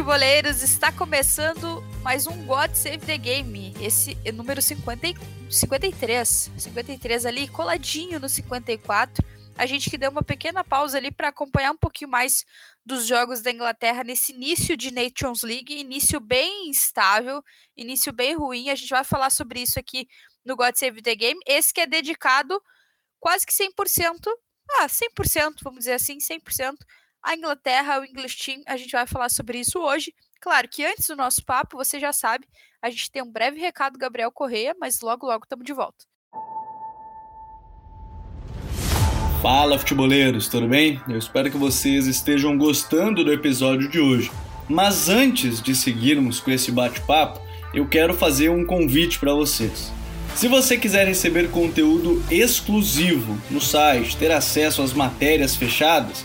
Futeboleiros, está começando mais um God Save the Game. Esse é número 50, 53. 53 ali, coladinho no 54. A gente que deu uma pequena pausa ali para acompanhar um pouquinho mais dos jogos da Inglaterra nesse início de Nations League, início bem instável, início bem ruim. A gente vai falar sobre isso aqui no God Save the Game. Esse que é dedicado quase que 100%, ah, 100%, vamos dizer assim, 100% a Inglaterra, o English Team. A gente vai falar sobre isso hoje. Claro que antes do nosso papo, você já sabe, a gente tem um breve recado do Gabriel Correia, mas logo, logo estamos de volta. Fala, futeboleiros, tudo bem? Eu espero que vocês estejam gostando do episódio de hoje. Mas antes de seguirmos com esse bate-papo, eu quero fazer um convite para vocês. Se você quiser receber conteúdo exclusivo no site, ter acesso às matérias fechadas,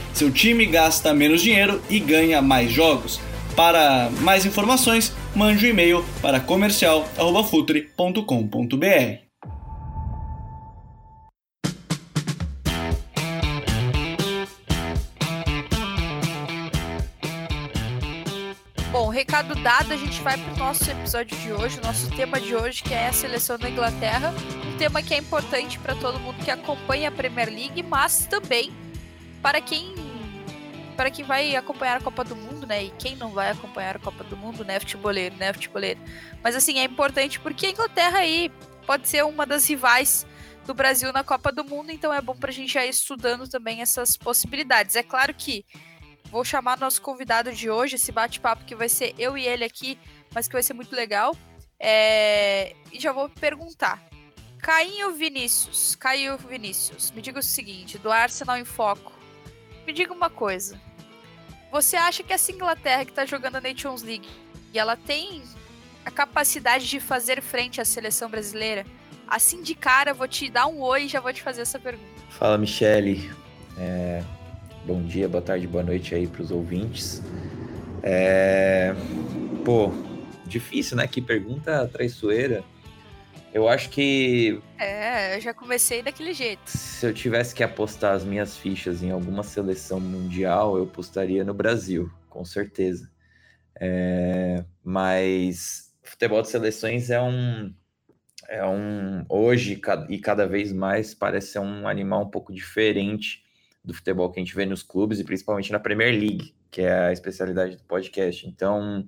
seu time gasta menos dinheiro e ganha mais jogos. Para mais informações, mande um e-mail para comercial@futre.com.br. Bom, recado dado, a gente vai para o nosso episódio de hoje, o nosso tema de hoje, que é a seleção da Inglaterra. Um tema que é importante para todo mundo que acompanha a Premier League, mas também para quem para quem vai acompanhar a Copa do Mundo, né? E quem não vai acompanhar a Copa do Mundo, né, futeboleiro, né, futeboleiro. Mas assim, é importante porque a Inglaterra aí pode ser uma das rivais do Brasil na Copa do Mundo, então é bom para a gente já ir estudando também essas possibilidades. É claro que vou chamar nosso convidado de hoje, esse bate-papo que vai ser eu e ele aqui, mas que vai ser muito legal. É... E já vou perguntar. Caio Vinícius, Caio Vinícius, me diga o seguinte, do Arsenal em Foco. Me diga uma coisa. Você acha que essa Inglaterra que está jogando a Nations League, e ela tem a capacidade de fazer frente à seleção brasileira? Assim de cara, vou te dar um oi e já vou te fazer essa pergunta. Fala, Michele. É... Bom dia, boa tarde, boa noite aí para os ouvintes. É... Pô, difícil, né? Que pergunta traiçoeira. Eu acho que. É, eu já comecei daquele jeito. Se eu tivesse que apostar as minhas fichas em alguma seleção mundial, eu apostaria no Brasil, com certeza. É, mas futebol de seleções é um. É um. Hoje, e cada vez mais, parece ser um animal um pouco diferente do futebol que a gente vê nos clubes e principalmente na Premier League, que é a especialidade do podcast. Então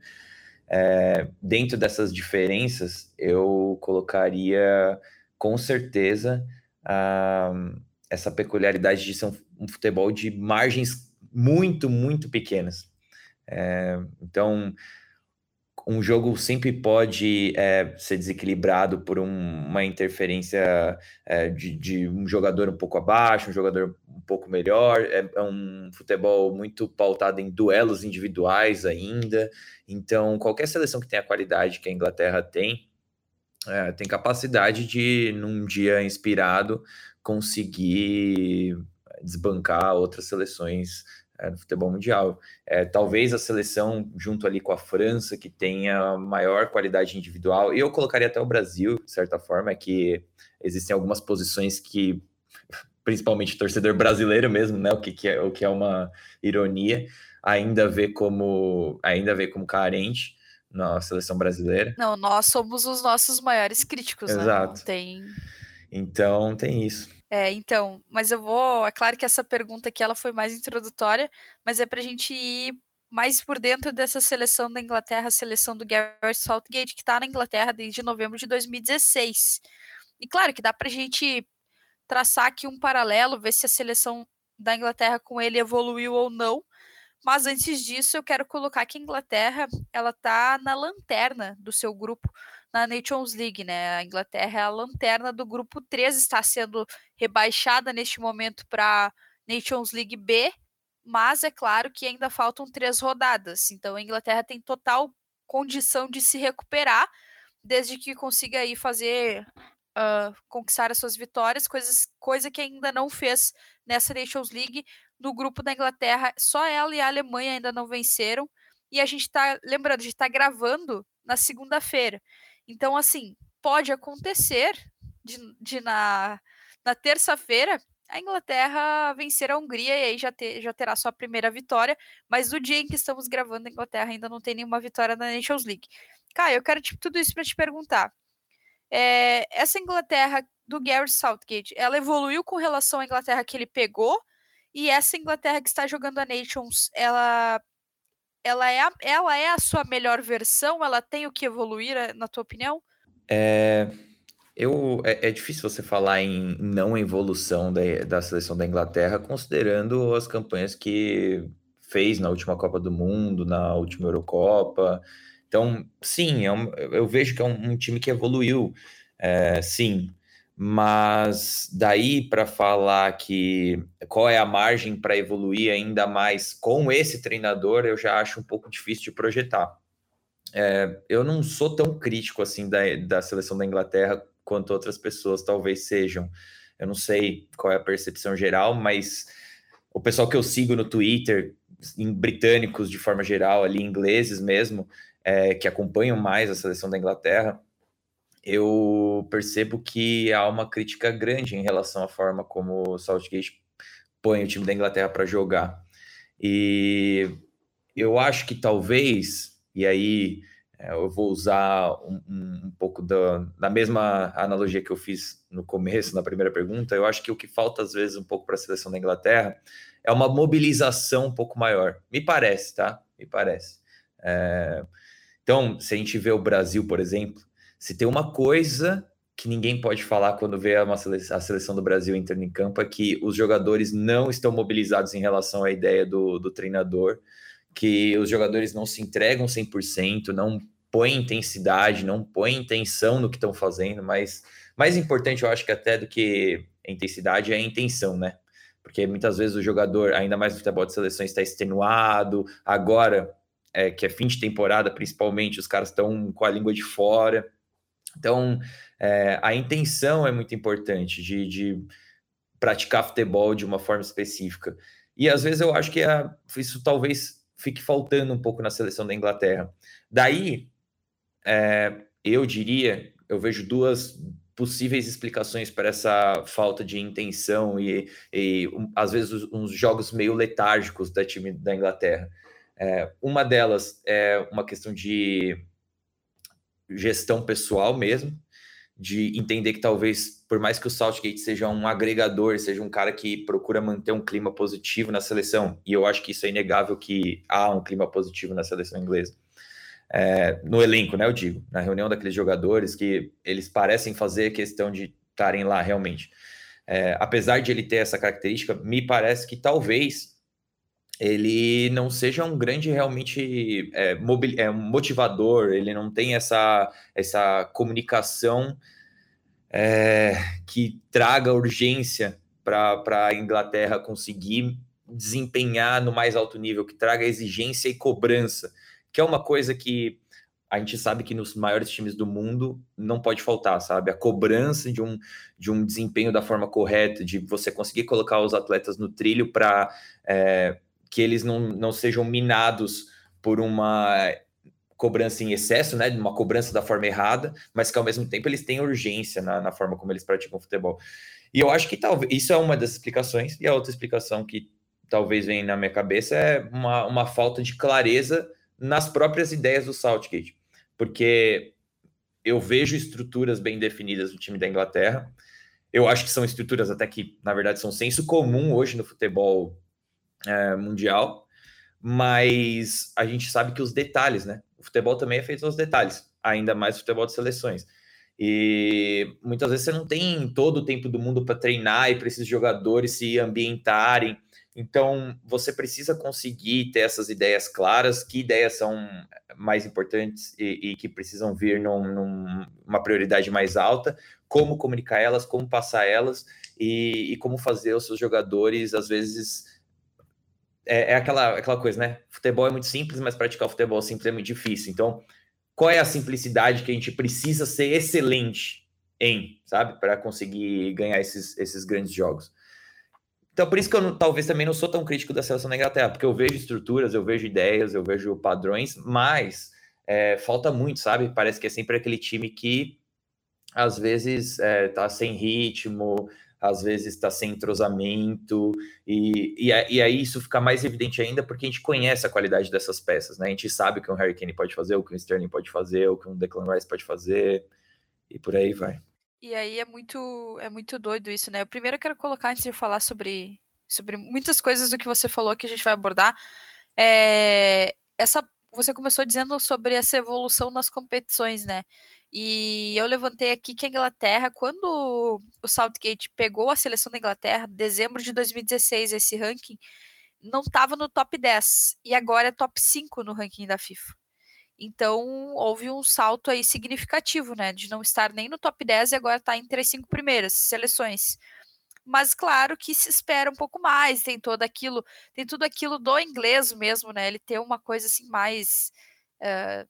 é, dentro dessas diferenças, eu colocaria com certeza essa peculiaridade de ser um, um, futebol de margens muito, muito pequenas. É, então, um jogo sempre pode é, ser desequilibrado por um, uma interferência é, de, de, um jogador um pouco abaixo, um jogador um pouco melhor. É, é, um futebol muito pautado em duelos individuais ainda. Então, qualquer seleção que tenha a qualidade que a Inglaterra tem, é, tem capacidade de, num dia inspirado, conseguir desbancar outras seleções é, no futebol mundial. É, talvez a seleção, junto ali com a França, que tenha maior qualidade individual, e eu colocaria até o Brasil, de certa forma, é que existem algumas posições que, principalmente torcedor brasileiro mesmo, né, o que, que é, o que é uma ironia, ainda vê como, ainda vê como carente na seleção brasileira. Não, nós somos os nossos maiores críticos, Exato. né? Tem... Então tem isso. É, então, mas eu vou. É claro que essa pergunta aqui ela foi mais introdutória, mas é para a gente ir mais por dentro dessa seleção da Inglaterra, a seleção do Gareth Southgate, que está na Inglaterra desde novembro de 2016. E claro que dá para a gente traçar aqui um paralelo, ver se a seleção da Inglaterra com ele evoluiu ou não. Mas antes disso, eu quero colocar que a Inglaterra ela está na lanterna do seu grupo na Nations League, né? A Inglaterra é a lanterna do grupo 3, está sendo rebaixada neste momento para Nations League B, mas é claro que ainda faltam três rodadas, então a Inglaterra tem total condição de se recuperar desde que consiga aí fazer uh, conquistar as suas vitórias, coisas, coisa que ainda não fez nessa Nations League. No grupo da Inglaterra, só ela e a Alemanha ainda não venceram. E a gente está, lembrando, a gente está gravando na segunda-feira. Então, assim, pode acontecer de, de na, na terça-feira a Inglaterra vencer a Hungria e aí já, ter, já terá sua primeira vitória. Mas no dia em que estamos gravando, a Inglaterra ainda não tem nenhuma vitória na Nations League. Caio, eu quero tipo, tudo isso para te perguntar. É, essa Inglaterra do Gary Southgate, ela evoluiu com relação à Inglaterra que ele pegou? E essa Inglaterra que está jogando a Nations, ela ela é a, ela é a sua melhor versão? Ela tem o que evoluir, eh, na tua opinião? É, eu, é, é difícil você falar em não evolução da, da seleção da Inglaterra, considerando as campanhas que fez na última Copa do Mundo, na última Eurocopa. Então, sim, é um, eu vejo que é um, um time que evoluiu, é, sim. Mas daí para falar que qual é a margem para evoluir ainda mais com esse treinador, eu já acho um pouco difícil de projetar. É, eu não sou tão crítico assim da, da seleção da Inglaterra quanto outras pessoas talvez sejam. Eu não sei qual é a percepção geral, mas o pessoal que eu sigo no Twitter, em britânicos de forma geral, ali ingleses mesmo, é, que acompanham mais a seleção da Inglaterra, eu percebo que há uma crítica grande em relação à forma como o Southgate põe o time da Inglaterra para jogar. E eu acho que talvez, e aí é, eu vou usar um, um, um pouco da, da, mesma analogia que eu fiz no começo, na primeira pergunta, eu acho que o que falta às vezes um pouco para a seleção da Inglaterra é uma mobilização um pouco maior. Me parece, tá? Me parece. É, então, se a gente vê o Brasil, por exemplo, se tem uma coisa que ninguém pode falar quando vê a seleção, a seleção do Brasil entrando em campo é que os jogadores não estão mobilizados em relação à ideia do, do treinador, que os jogadores não se entregam 100%, não põem intensidade, não põem intenção no que estão fazendo, mas mais importante, eu acho que até do que intensidade é a intenção, né? Porque muitas vezes o jogador, ainda mais no futebol de seleção, está extenuado, agora é, que é fim de temporada, principalmente, os caras estão com a língua de fora. Então, é, a intenção é muito importante de, de, praticar futebol de uma forma específica. E às vezes eu acho que a, isso talvez fique faltando um pouco na seleção da Inglaterra. Daí, é, eu diria, eu vejo duas possíveis explicações para essa falta de intenção e, e um, às vezes uns jogos meio letárgicos da time da Inglaterra. É, uma delas é uma questão de gestão pessoal mesmo, de entender que talvez, por mais que o Southgate seja um agregador, seja um cara que procura manter um clima positivo na seleção, e eu acho que isso é inegável que há um clima positivo na seleção inglesa. É, no elenco, né? Eu digo, na reunião daqueles jogadores que eles parecem fazer questão de estarem lá realmente. É, apesar de ele ter essa característica, me parece que talvez ele não seja um grande realmente é, mobil, é, motivador, ele não tem essa, essa comunicação é, que traga urgência para a Inglaterra conseguir desempenhar no mais alto nível, que traga exigência e cobrança, que é uma coisa que a gente sabe que nos maiores times do mundo não pode faltar, sabe? A cobrança de um, de um desempenho da forma correta, de você conseguir colocar os atletas no trilho para é, que eles não, não sejam minados por uma cobrança em excesso, né, uma cobrança da forma errada, mas que ao mesmo tempo eles têm urgência na, na forma como eles praticam futebol. E eu acho que talvez isso é uma das explicações, e a outra explicação que talvez venha na minha cabeça é uma, uma falta de clareza nas próprias ideias do Southgate, porque eu vejo estruturas bem definidas no time da Inglaterra. Eu acho que são estruturas até que, na verdade, são senso comum hoje no futebol é, mundial, mas a gente sabe que os detalhes, né? O futebol também é feito aos detalhes, ainda mais o futebol de seleções. E muitas vezes você não tem todo o tempo do mundo para treinar e para esses jogadores se ambientarem. Então, você precisa conseguir ter essas ideias claras, que ideias são mais importantes e, e que precisam vir numa num, prioridade mais alta, como comunicar elas, como passar elas e, e como fazer os seus jogadores, às vezes, é, é, aquela, aquela coisa, né? Futebol é muito simples, mas praticar futebol simples é muito difícil. Então, qual é a simplicidade que a gente precisa ser excelente em, sabe? Para conseguir ganhar esses, esses grandes jogos. Então, por isso que eu talvez também não sou tão crítico da seleção da Inglaterra, porque eu vejo estruturas, eu vejo ideias, eu vejo padrões, mas é, falta muito, sabe? Parece que é sempre aquele time que às vezes é, tá sem ritmo, às vezes está sem entrosamento, e, e, e, aí isso fica mais evidente ainda porque a gente conhece a qualidade dessas peças, né? A gente sabe o que um Harry Kane pode fazer, o que um Sterling pode fazer, o que um Declan Rice pode fazer, e por aí vai. E aí é muito, é muito doido isso, né? Primeiro eu quero colocar, antes de falar sobre, sobre muitas coisas do que você falou que a gente vai abordar, é, essa, você começou dizendo sobre essa evolução nas competições, né? E eu levantei aqui que a Inglaterra, quando o Southgate pegou a seleção da Inglaterra, dezembro de 2016, esse ranking, não estava no top 10. E agora é top 5 no ranking da FIFA. Então, houve um salto aí significativo, né? De não estar nem no top 10 e agora estar tá entre as cinco primeiras seleções. Mas claro que se espera um pouco mais, tem todo aquilo, tem tudo aquilo do inglês mesmo, né? Ele tem uma coisa assim mais. Uh,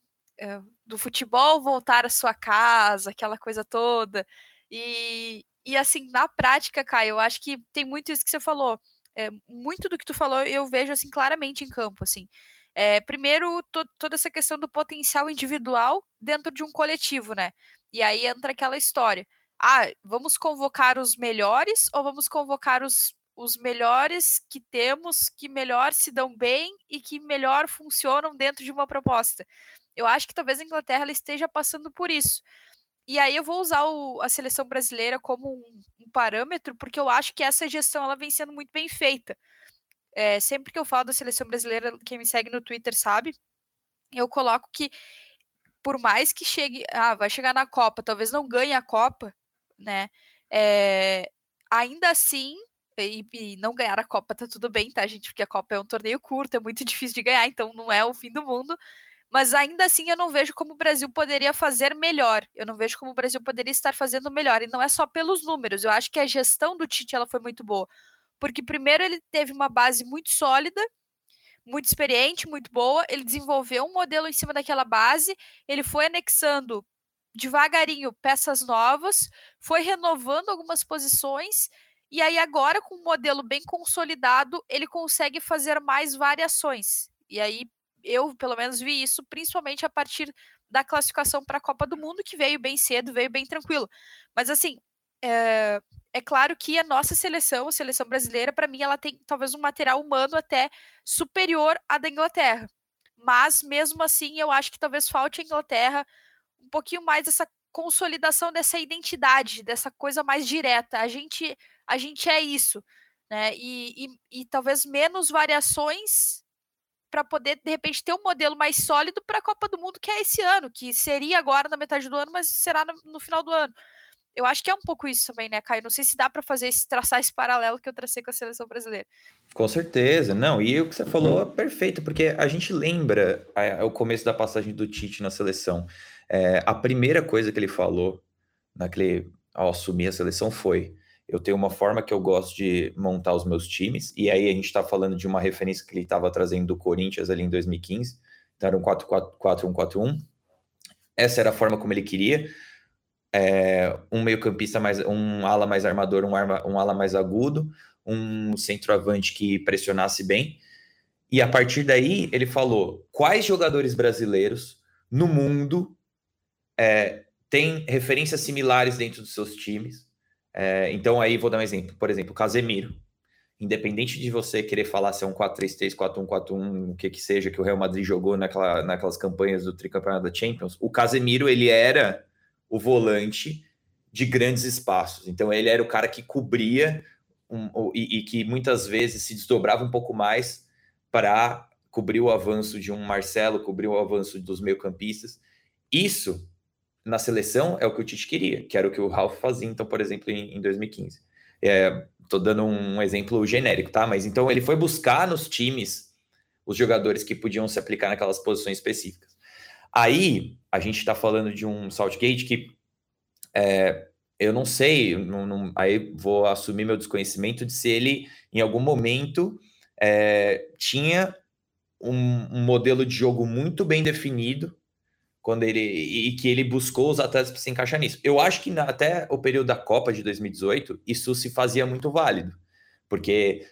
do futebol voltar à sua casa, aquela coisa toda. E, e assim, na prática, Caio, eu acho que tem muito isso que você falou. É, muito do que tu falou eu vejo assim claramente em campo, assim. É, primeiro, to, toda essa questão do potencial individual dentro de um coletivo, né? E aí entra aquela história. Ah, vamos convocar os melhores ou vamos convocar os, os melhores que temos, que melhor se dão bem e que melhor funcionam dentro de uma proposta? Eu acho que talvez a Inglaterra esteja passando por isso. E aí eu vou usar o, a seleção brasileira como um, um, parâmetro, porque eu acho que essa gestão ela vem sendo muito bem feita. É, sempre que eu falo da seleção brasileira, quem me segue no Twitter sabe, eu coloco que por mais que chegue, ah, vai chegar na Copa, talvez não ganhe a Copa, né? É, ainda assim, e, e, não ganhar a Copa tá tudo bem, tá, gente? Porque a Copa é um torneio curto, é muito difícil de ganhar, então não é o fim do mundo mas ainda assim eu não vejo como o Brasil poderia fazer melhor. Eu não vejo como o Brasil poderia estar fazendo melhor. E não é só pelos números. Eu acho que a gestão do Tite ela foi muito boa. Porque primeiro ele teve uma base muito sólida, muito experiente, muito boa. Ele desenvolveu um modelo em cima daquela base. Ele foi anexando devagarinho peças novas, foi renovando algumas posições. E aí agora com um modelo bem consolidado, ele consegue fazer mais variações. E aí eu, pelo menos, vi isso principalmente a partir da classificação para a Copa do Mundo, que veio bem cedo, veio bem tranquilo. Mas, assim, é, é claro que a nossa seleção, a seleção brasileira, para mim, ela tem talvez um material humano até superior à da Inglaterra. Mas, mesmo assim, eu acho que talvez falte à Inglaterra um pouquinho mais dessa consolidação dessa identidade, dessa coisa mais direta. A gente, a gente é isso. Né? E, e, e talvez menos variações para poder, de repente, ter um modelo mais sólido para a Copa do Mundo, que é esse ano, que seria agora na metade do ano, mas será no, no final do ano. Eu acho que é um pouco isso também, né, Caio? Não sei se dá para fazer esse, traçar esse paralelo que eu tracei com a seleção brasileira. Com certeza, não. E o que você falou é perfeito, porque a gente lembra a, o começo da passagem do Tite na seleção. É, a primeira coisa que ele falou naquele, ao assumir a seleção foi: eu tenho uma forma que eu gosto de montar os meus times, e aí a gente está falando de uma referência que ele estava trazendo do Corinthians ali em 2015, então era um 4-4-1-4-1. Essa era a forma como ele queria. É, um meio-campista mais, um ala mais armador, um, arma, um ala mais agudo, um centroavante que pressionasse bem. E a partir daí ele falou quais jogadores brasileiros no mundo é, têm referências similares dentro dos seus times é, então aí vou dar um exemplo. Por exemplo, Casemiro. Independente de você querer falar se é um 4-3-3, 4-1-4-1, o que que seja que o Real Madrid jogou naquela, naquelas campanhas do tricampeonato da Champions, o Casemiro ele era o volante de grandes espaços. Então ele era o cara que cobria um, e, e que muitas vezes se desdobrava um pouco mais para cobrir o avanço de um Marcelo, cobrir o avanço dos meio-campistas. Isso na seleção é o que o Tite queria, que era o que o Ralf fazia, então, por exemplo, em, em 2015. É, tô dando um exemplo genérico, tá? Mas então ele foi buscar nos times os jogadores que podiam se aplicar naquelas posições específicas. Aí a gente está falando de um Saltgate que é, eu não sei, não, não, aí vou assumir meu desconhecimento de se ele em algum momento é, tinha um, um, modelo de jogo muito bem definido quando ele e que ele buscou os atletas para se encaixar nisso. Eu acho que na, até o período da Copa de 2018 isso se fazia muito válido, porque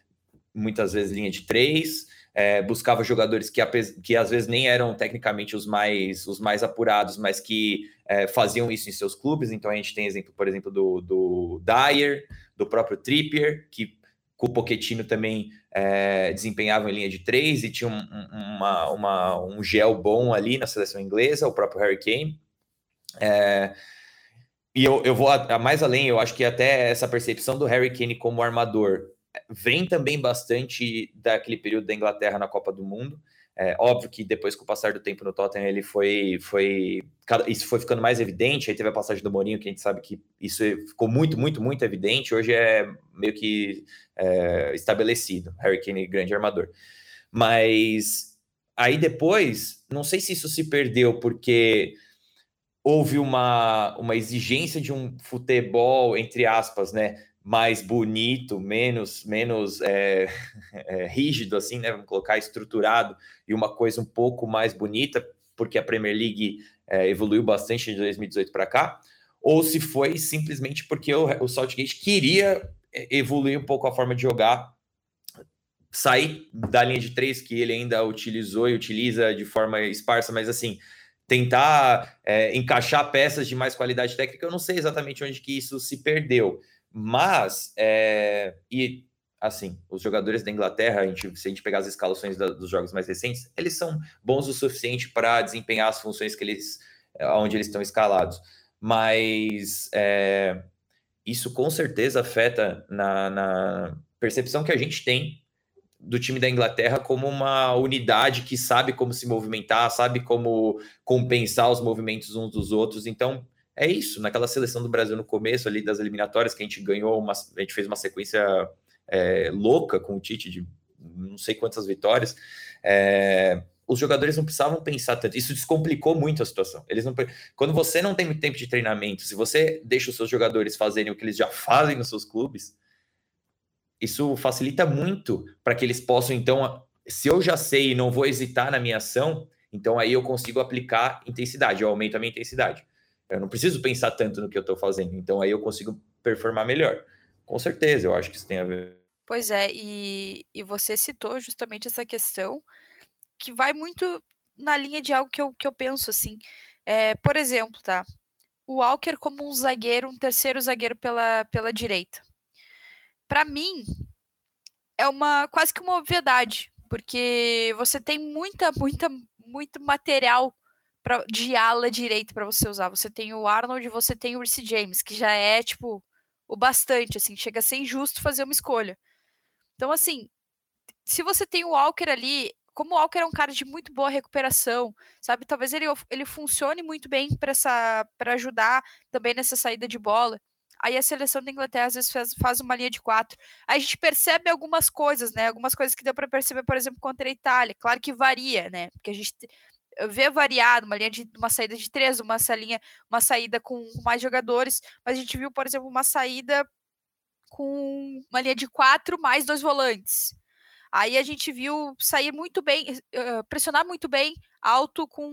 muitas vezes linha de três, é, buscava jogadores que, que às vezes nem eram tecnicamente os mais, os mais apurados, mas que é, faziam isso em seus clubes. Então a gente tem exemplo, por exemplo, do, do Dyer, do próprio Trippier, que com o Pochettino também é, em linha de três e tinha um, uma, uma, um gel bom ali na seleção inglesa, o próprio Harry Kane. É, e eu, eu vou a, a mais além, eu acho que até essa percepção do Harry Kane como armador vem também bastante daquele período da Inglaterra na Copa do Mundo. É, óbvio que depois com o passar do tempo no Tottenham ele foi, foi isso foi ficando mais evidente. Aí teve a passagem do Mourinho, que a gente sabe que isso ficou muito, muito, muito evidente. Hoje é meio que é, estabelecido. Harry Kane, grande armador. Mas aí depois, não sei se isso se perdeu porque houve uma, uma exigência de um futebol, entre aspas, né? Mais bonito, menos menos é, é, rígido, assim, né? Vamos colocar estruturado e uma coisa um pouco mais bonita, porque a Premier League é, evoluiu bastante de 2018 para cá, ou se foi simplesmente porque o, o Saltgate queria evoluir um pouco a forma de jogar, sair da linha de três que ele ainda utilizou e utiliza de forma esparsa, mas assim tentar encaixar peças de mais qualidade técnica, eu não sei exatamente onde que isso se perdeu mas, é, e assim, os jogadores da Inglaterra, a gente, se a gente pegar as escalações da, dos jogos mais recentes, eles são bons o suficiente para desempenhar as funções que eles, onde eles estão escalados. Mas é, isso com certeza afeta na, na percepção que a gente tem do time da Inglaterra como uma unidade que sabe como se movimentar, sabe como compensar os movimentos uns dos outros. Então, é isso. Naquela seleção do Brasil no começo ali das eliminatórias, que a gente ganhou, uma, a gente fez uma sequência é, louca com o Tite de não sei quantas vitórias. É, os jogadores não precisavam pensar tanto. Isso descomplicou muito a situação. Eles não, quando você não tem muito tempo de treinamento, se você deixa os seus jogadores fazerem o que eles já fazem nos seus clubes, isso facilita muito para que eles possam, então, se eu já sei e não vou hesitar na minha ação, então aí eu consigo aplicar intensidade, eu aumento a minha intensidade. Eu não preciso pensar tanto no que eu estou fazendo, então aí eu consigo performar melhor. Com certeza, eu acho que isso tem a ver. Pois é, e, e você citou justamente essa questão que vai muito na linha de algo que eu, que eu penso assim. É, por exemplo, tá? O Walker como um zagueiro, um terceiro zagueiro pela, pela direita. Para mim, é uma quase que uma obviedade, porque você tem muita, muita, muito material pra, de ala direita para você usar. Você tem o Arnold e você tem o Reece James, que já é, tipo, o bastante, assim, chega a ser injusto fazer uma escolha. Então, assim, se você tem o Walker ali, como o Walker é um cara de muito boa recuperação, sabe? Talvez ele, ele funcione muito bem para ajudar também nessa saída de bola. Aí a seleção da Inglaterra às vezes faz, faz uma linha de quatro. Aí a gente percebe algumas coisas, né? Algumas coisas que deu para perceber, por exemplo, contra a Itália. Claro que varia, né? Porque a gente ver variado, uma linha de uma saída de três, uma salinha, uma saída com mais jogadores, mas a gente viu, por exemplo, uma saída com uma linha de quatro mais dois volantes. Aí a gente viu sair muito bem, uh, pressionar muito bem, alto com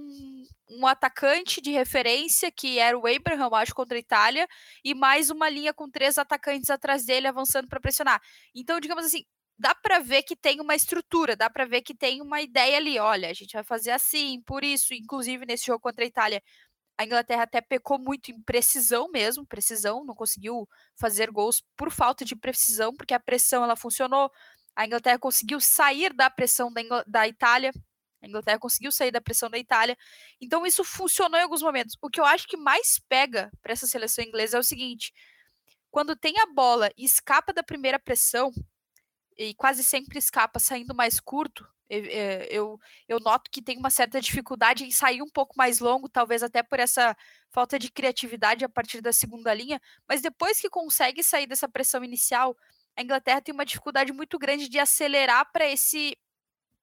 um atacante de referência, que era o Abraham, acho, contra a Itália, e mais uma linha com três atacantes atrás dele avançando para pressionar. Então, digamos assim, dá para ver que tem uma estrutura, dá para ver que tem uma ideia ali. Olha, a gente vai fazer assim, por isso, inclusive nesse jogo contra a Itália, a Inglaterra até pecou muito em precisão mesmo, precisão, não conseguiu fazer gols por falta de precisão, porque a pressão ela funcionou. A Inglaterra conseguiu sair da pressão da, Ingl da Itália. A Inglaterra conseguiu sair da pressão da Itália. Então isso funcionou em alguns momentos. O que eu acho que mais pega para essa seleção inglesa é o seguinte: quando tem a bola e escapa da primeira pressão, e quase sempre escapa saindo mais curto, eh, eu, eu noto que tem uma certa dificuldade em sair um pouco mais longo, talvez até por essa falta de criatividade a partir da segunda linha, mas depois que consegue sair dessa pressão inicial, a Inglaterra tem uma dificuldade muito grande de acelerar para esse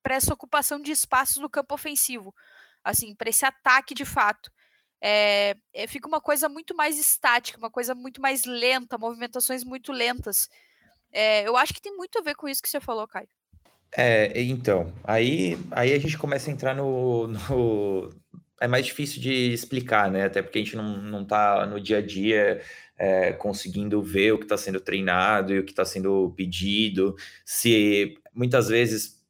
para essa ocupação de espaços no campo ofensivo, assim, para esse ataque de fato. É, é, fica uma coisa muito mais estática, uma coisa muito mais lenta, movimentações muito lentas. É, eu acho que tem muito a ver com isso que você falou, Caio. É, então, aí, aí a gente começa a entrar no, no, É mais difícil de explicar, né? Até porque a gente não, não tá no dia a dia é, conseguindo ver o que está sendo treinado e o que está sendo pedido. Se muitas vezes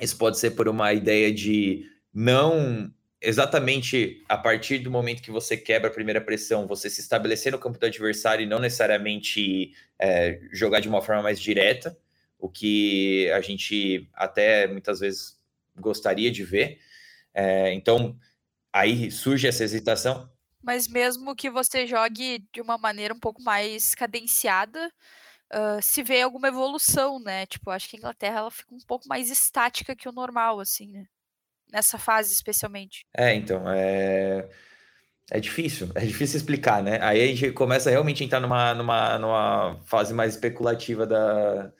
isso pode ser por uma ideia de não exatamente a partir do momento que você quebra a primeira pressão, você se estabelecer no campo do adversário e não necessariamente é, jogar de uma forma mais direta, o que a gente até muitas vezes gostaria de ver. É, então, aí surge essa hesitação. Mas mesmo que você jogue de uma maneira um pouco mais cadenciada, uh, se vê alguma evolução, né? Tipo, acho que a Inglaterra ela fica um pouco mais estática que o normal, assim, né? Nessa fase, especialmente. É, então, é... É difícil, é difícil explicar, né? Aí a gente começa realmente a entrar numa, numa, numa fase mais especulativa da,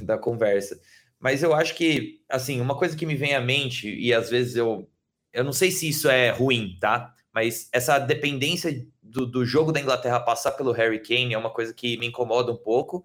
da conversa. Mas eu acho que, assim, uma coisa que me vem à mente, e às vezes eu, eu não sei se isso é ruim, tá? Mas essa dependência do, do jogo da Inglaterra passar pelo Harry Kane é uma coisa que me incomoda um pouco.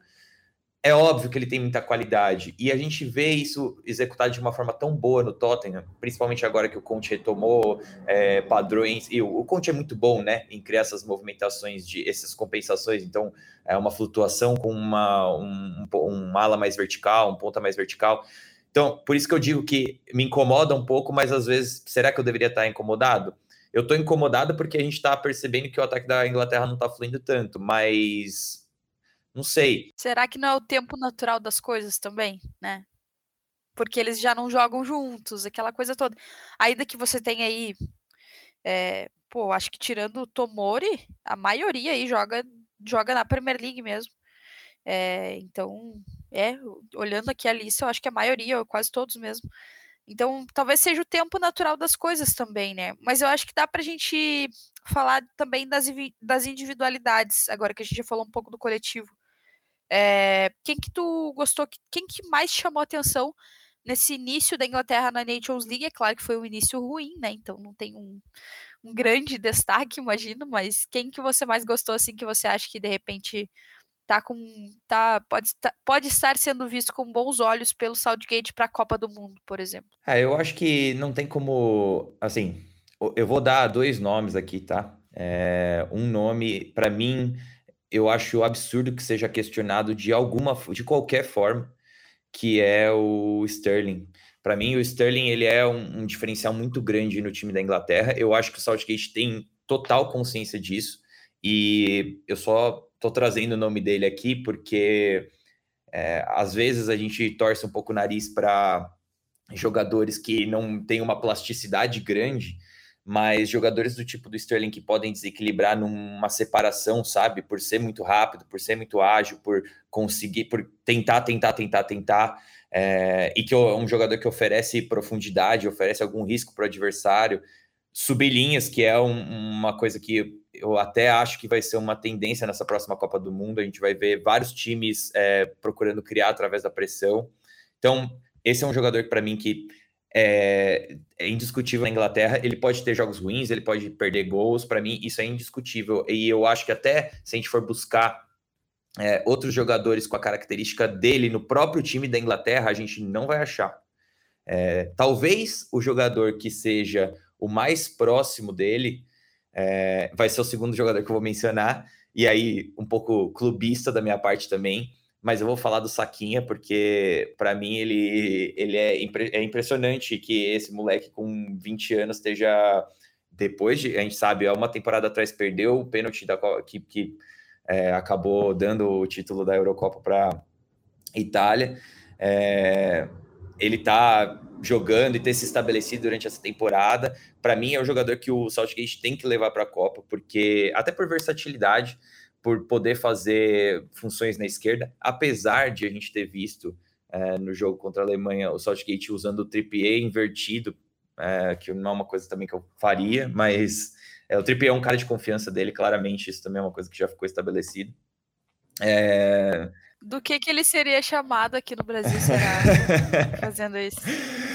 É óbvio que ele tem muita qualidade e a gente vê isso executado de uma forma tão boa no Tottenham, principalmente agora que o Conte retomou é, padrões. E o, o Conte é muito bom, né, em criar essas movimentações de essas compensações. Então, é uma flutuação com uma um, um ala mais vertical, um ponta mais vertical. Então, por isso que eu digo que me incomoda um pouco, mas às vezes, será que eu deveria estar incomodado? Eu tô incomodado porque a gente tá percebendo que o ataque da Inglaterra não tá fluindo tanto, mas não sei. Será que não é o tempo natural das coisas também, né? Porque eles já não jogam juntos, aquela coisa toda. Ainda que você tem aí, é, pô, acho que tirando o Tomori, a maioria aí joga, joga na Premier League mesmo. É, então, é, olhando aqui a lista, eu acho que a maioria, quase todos mesmo, então, talvez seja o tempo natural das coisas também, né? Mas eu acho que dá para a gente falar também das, das individualidades, agora que a gente já falou um pouco do coletivo. É, quem que tu gostou, quem que mais chamou atenção nesse início da Inglaterra na Nations League? É claro que foi um início ruim, né? Então não tem um, um grande destaque, imagino, mas quem que você mais gostou, assim, que você acha que de repente tá com tá pode, pode estar sendo visto com bons olhos pelo Southgate para a Copa do Mundo, por exemplo. É, eu acho que não tem como, assim, eu vou dar dois nomes aqui, tá? É, um nome para mim eu acho absurdo que seja questionado de alguma de qualquer forma, que é o Sterling. Para mim, o Sterling ele é um, um diferencial muito grande no time da Inglaterra. Eu acho que o Southgate tem total consciência disso. E eu só Estou trazendo o nome dele aqui porque é, às vezes a gente torce um pouco o nariz para jogadores que não têm uma plasticidade grande, mas jogadores do tipo do Sterling que podem desequilibrar numa separação, sabe? Por ser muito rápido, por ser muito ágil, por conseguir, por tentar, tentar, tentar, tentar. É, e que é um jogador que oferece profundidade, oferece algum risco para o adversário, subir linhas, que é um, uma coisa que eu até acho que vai ser uma tendência nessa próxima Copa do Mundo. A gente vai ver vários times é, procurando criar através da pressão. Então, esse é um jogador que, para mim, que é, é, indiscutível na Inglaterra. Ele pode ter jogos ruins, ele pode perder gols. Para mim, isso é indiscutível. E eu acho que até se a gente for buscar é, outros jogadores com a característica dele no próprio time da Inglaterra, a gente não vai achar. É, talvez o jogador que seja o mais próximo dele é, vai ser o segundo jogador que eu vou mencionar, e aí um pouco clubista da minha parte também, mas eu vou falar do Saquinha, porque para mim ele, ele é, impre é impressionante que esse moleque com 20 anos esteja, depois de, a gente sabe, uma temporada atrás perdeu o pênalti da, que, que é, acabou dando o título da Eurocopa para Itália. É, ele tá jogando e ter se estabelecido durante essa temporada. Para mim, é o jogador que o Southgate tem que levar para a Copa, porque até por versatilidade, por poder fazer funções na esquerda, apesar de a gente ter visto é, no jogo contra a Alemanha o Southgate usando o Trippier invertido, é, que não é uma coisa também que eu faria, mas é, o Trippier é um cara de confiança dele, claramente, isso também é uma coisa que já ficou estabelecido. É, do que que ele seria chamado aqui no Brasil, será? fazendo isso.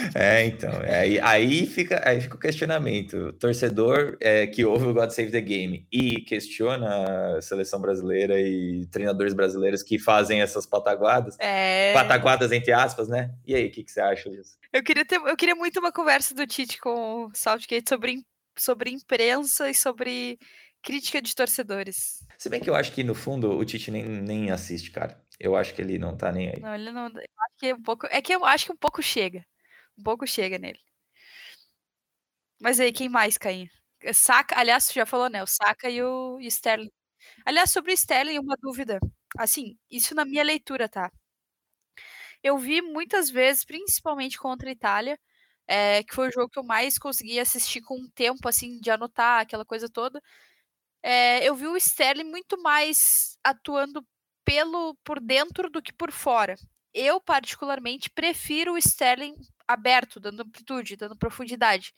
É, então, aí, aí, fica, aí fica o questionamento. Torcedor é, que ouve o God Save the Game e questiona a seleção brasileira e treinadores brasileiros que fazem essas pataguadas, É. pataguadas entre aspas, né? E aí, o que, que você acha disso? Eu queria, ter, eu queria muito uma conversa do Tite com o Southgate sobre, sobre imprensa e sobre crítica de torcedores. Se bem que eu acho que, no fundo, o Tite nem, nem assiste, cara. Eu acho que ele não tá nem aí. Não, ele não. eu acho que é um pouco. É que eu acho que um pouco chega. Um pouco chega nele. Mas aí, quem mais, Caim? Saca, aliás, tu já falou, né? O Saka e o, Sterling. Aliás, sobre o Sterling, uma dúvida. Assim, isso na minha leitura, tá? Eu vi muitas vezes, principalmente contra a Itália, eh, que foi o jogo que eu mais consegui assistir com um tempo, assim, de anotar aquela coisa toda. Eh, eu vi o Sterling muito mais atuando pelo por dentro do que por fora. Eu, particularmente, prefiro o Sterling aberto, dando amplitude, dando profundidade.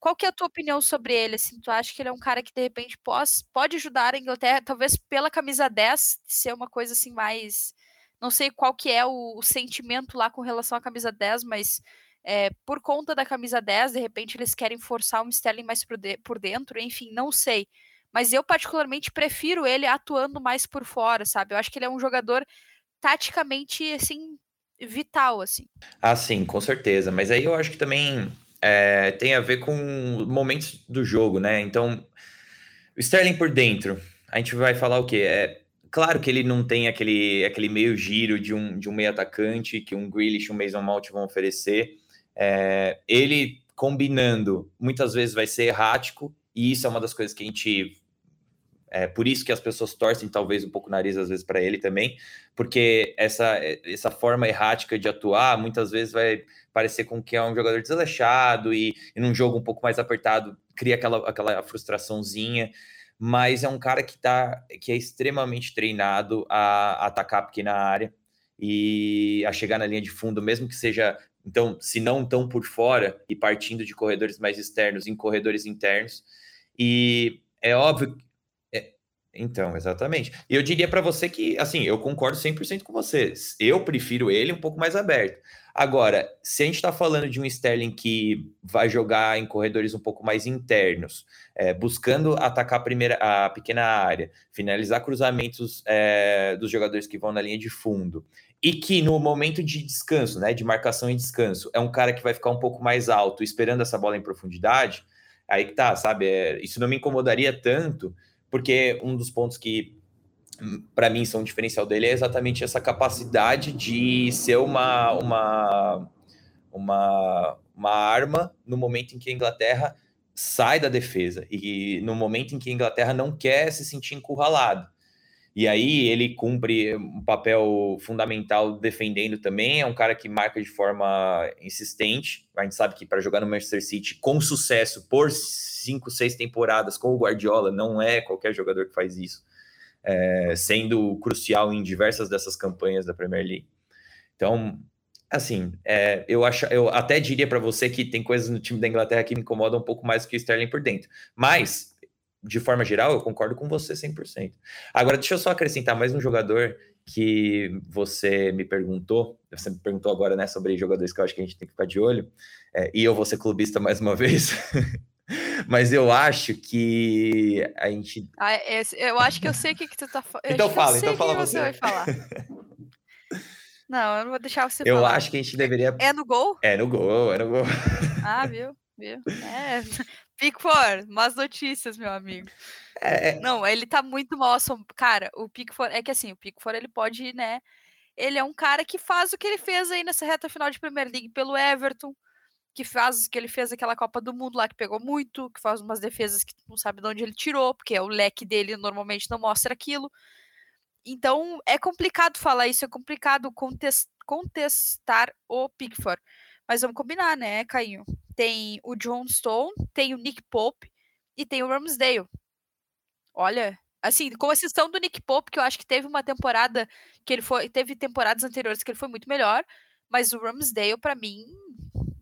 Qual que é a tua opinião sobre ele? Assim, tu acha que ele é um cara que de repente pós, pode ajudar a Inglaterra, talvez pela camisa 10, ser uma coisa assim mais. Não sei qual que é o, o sentimento lá com relação à camisa 10, mas é, por conta da camisa 10, de repente eles querem forçar um Sterling mais por, de, por dentro, enfim, não sei. Mas eu, particularmente, prefiro ele atuando mais por fora, sabe? Eu acho que ele é um jogador taticamente, assim, vital, assim. Ah, sim, com certeza. Mas aí eu acho que também é, tem a ver com momentos do jogo, né? Então, o Sterling por dentro, a gente vai falar o quê? É, claro que ele não tem aquele, aquele meio giro de um, de um meio atacante que um Grealish e um Mason Mount vão oferecer. É, ele combinando, muitas vezes vai ser errático, e isso é uma das coisas que a gente é por isso que as pessoas torcem talvez um pouco o nariz às vezes para ele também, porque essa, essa forma errática de atuar muitas vezes vai parecer com que é um jogador desleixado e, e num jogo um pouco mais apertado cria aquela, aquela frustraçãozinha, mas é um cara que, tá, que é extremamente treinado a, a atacar a pequena área e a chegar na linha de fundo, mesmo que seja, então, se não tão por fora e partindo de corredores mais externos em corredores internos. E é óbvio então, exatamente. E eu diria para você que, assim, eu concordo 100% com você. Eu prefiro ele um pouco mais aberto. Agora, se a gente está falando de um Sterling que vai jogar em corredores um pouco mais internos, é, buscando atacar a, primeira, a pequena área, finalizar cruzamentos é, dos jogadores que vão na linha de fundo, e que no momento de descanso, né, de marcação e descanso, é um cara que vai ficar um pouco mais alto, esperando essa bola em profundidade, aí que tá, sabe? É, isso não me incomodaria tanto porque um dos pontos que para mim são um diferencial dele é exatamente essa capacidade de ser uma, uma, uma, uma arma no momento em que a Inglaterra sai da defesa e no momento em que a Inglaterra não quer se sentir encurralado. E aí ele cumpre um papel fundamental defendendo também, é um cara que marca de forma insistente. A gente sabe que para jogar no Manchester City com sucesso por cinco, seis temporadas com o Guardiola, não é qualquer jogador que faz isso, é, sendo crucial em diversas dessas campanhas da Premier League. Então, assim, é, eu, acho, eu até diria para você que tem coisas no time da Inglaterra que me incomodam um pouco mais que o Sterling por dentro. Mas de forma geral, eu concordo com você 100%. Agora, deixa eu só acrescentar mais um jogador que você me perguntou, você me perguntou agora, né, sobre jogadores que eu acho que a gente tem que ficar de olho, é, e eu vou ser clubista mais uma vez, mas eu acho que a gente... Ah, esse, eu acho que eu sei o que, que tu tá falando. Então fala, então fala você. você. vai falar. não, eu não vou deixar você eu falar. Acho que a gente deveria... É no gol? É no gol, é no gol. Ah, viu? Viu? É... Pickford, más notícias, meu amigo. É, Não, ele tá muito mal assom... Cara, o Pickford. É que assim, o Pickford ele pode, né? Ele é um cara que faz o que ele fez aí nessa reta final de Premier League pelo Everton, que faz que ele fez aquela Copa do Mundo lá que pegou muito, que faz umas defesas que não sabe de onde ele tirou, porque o leque dele normalmente não mostra aquilo. Então é complicado falar isso, é complicado contest... contestar o Pickford. Mas vamos combinar, né, Caio? Tem o John Stone, tem o Nick Pope e tem o Ramsdale. Olha, assim, com exceção do Nick Pope, que eu acho que teve uma temporada que ele foi, teve temporadas anteriores que ele foi muito melhor, mas o Ramsdale para mim,